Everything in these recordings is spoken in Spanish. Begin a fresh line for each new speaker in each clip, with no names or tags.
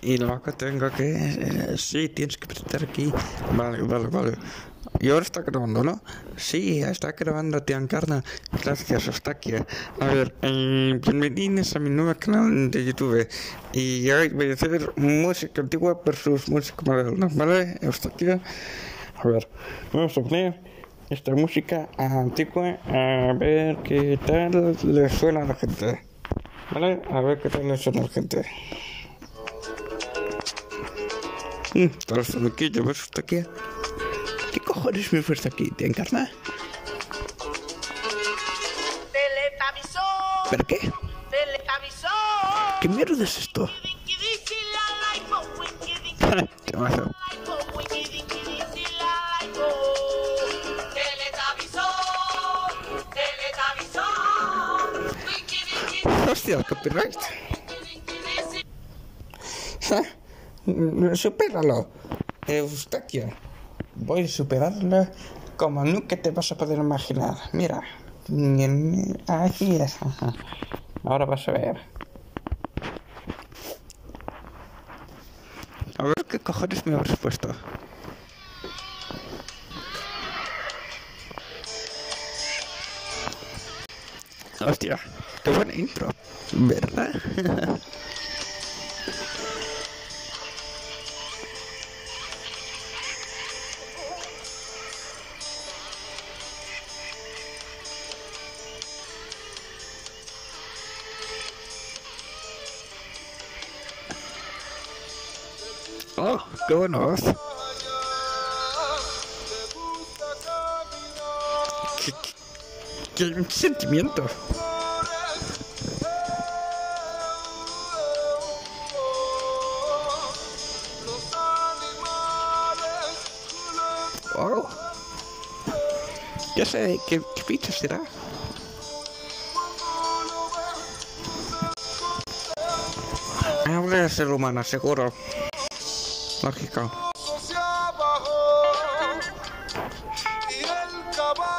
Y luego tengo que... eh, sí, tienes que prestar aquí. Vale, vale, vale. Y ahora está grabando, ¿no? Sí, está grabando, tía Encarna. Gracias, hasta aquí. A ver, eh, bienvenidos a mi nuevo canal de YouTube. Y hoy voy a hacer música antigua versus música moderna, ¿vale? Hasta aquí. A ver, vamos a poner esta música antigua a ver qué tal le suena a la gente. ¿Vale? A ver qué tal le suena a la gente. Yo ves hasta aquí. ¿Qué cojones me fuiste aquí? ¿Te encarna? ¿Pero qué? ¿Qué mierda es esto?
Winky dinky
Hostia, copyright. mm, Supéralo. Eustaquio. Voy a superarlo como nunca te vas a poder imaginar. Mira. Mm, Aquí es. Ahora vas a ver. A ver qué cojones me habrás puesto. Hostia, qué buena intro, ¿verdad? Oh, qué buena voz. Qué, qué- sentimiento. Oh. Ya sé, ¿qué, qué pizza será? Habla de ser humana, seguro. Lógico.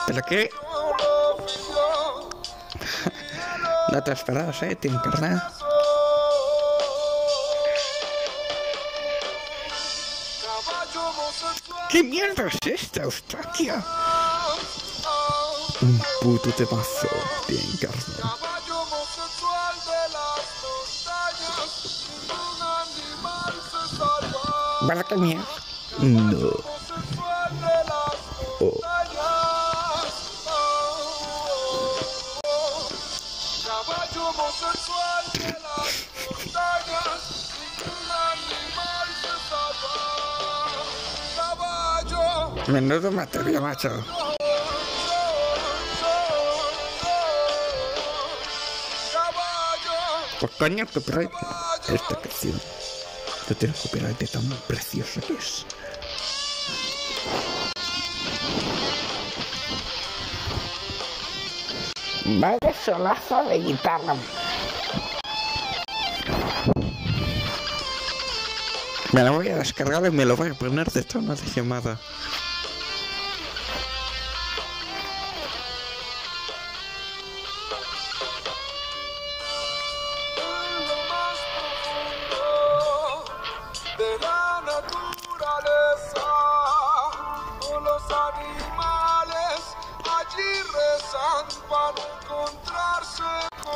¿Pero qué? No te esperabas, eh, te encarné. ¿Qué mierda es esta, Eustaquia? Un puto te encarné.
Caballo homosexual animal se salva. Caballo.
Menudo materia, macho. Pues coño, copyright. Esta canción. No tiene copyright de tan preciosa que es. Vaya solazo de guitarra. Me la voy a descargar y me lo voy a poner de tono de llamada.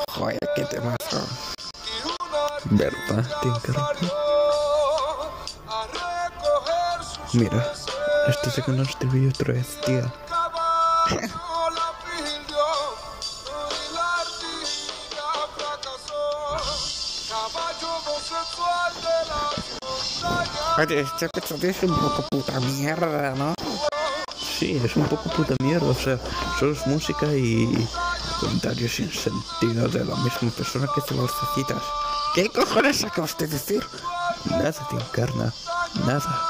Joder, qué temazo. ¿Verdad, Tinker?
salió a recoger sus
Mira, esto se conoce este vídeo otra vez,
montañas.
Oye, este episodio es un poco puta mierda, ¿no? Sí, es un poco puta mierda, o sea, solo es música y comentarios sin sentido de la misma persona que hace las citas. ¿Qué cojones acabas de decir? Nada te encarna, nada.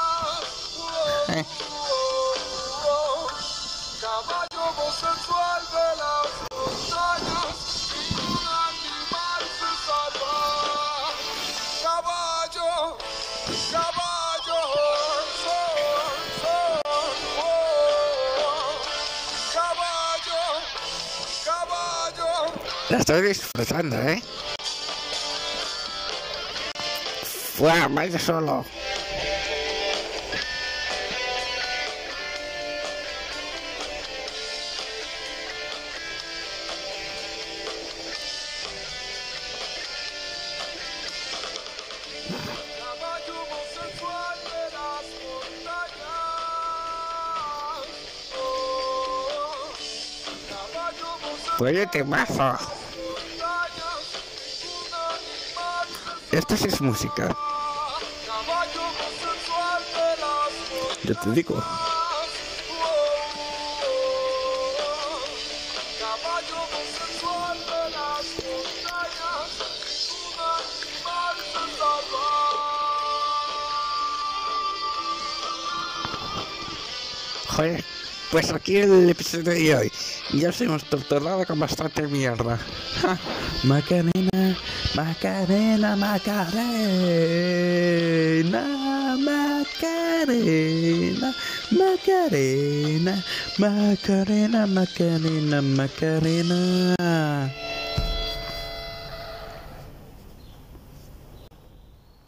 La estoy disfrutando, ¿eh? Fuera, vaya solo. Oye, temazo. Esta sí es música. Yo te digo. Joder. Pues aquí el episodio de hoy. Ya os hemos torturado con bastante mierda. Ja. Macarena, Macarena, Macarena, Macarena, Macarena, Macarena, Macarena, Macarena.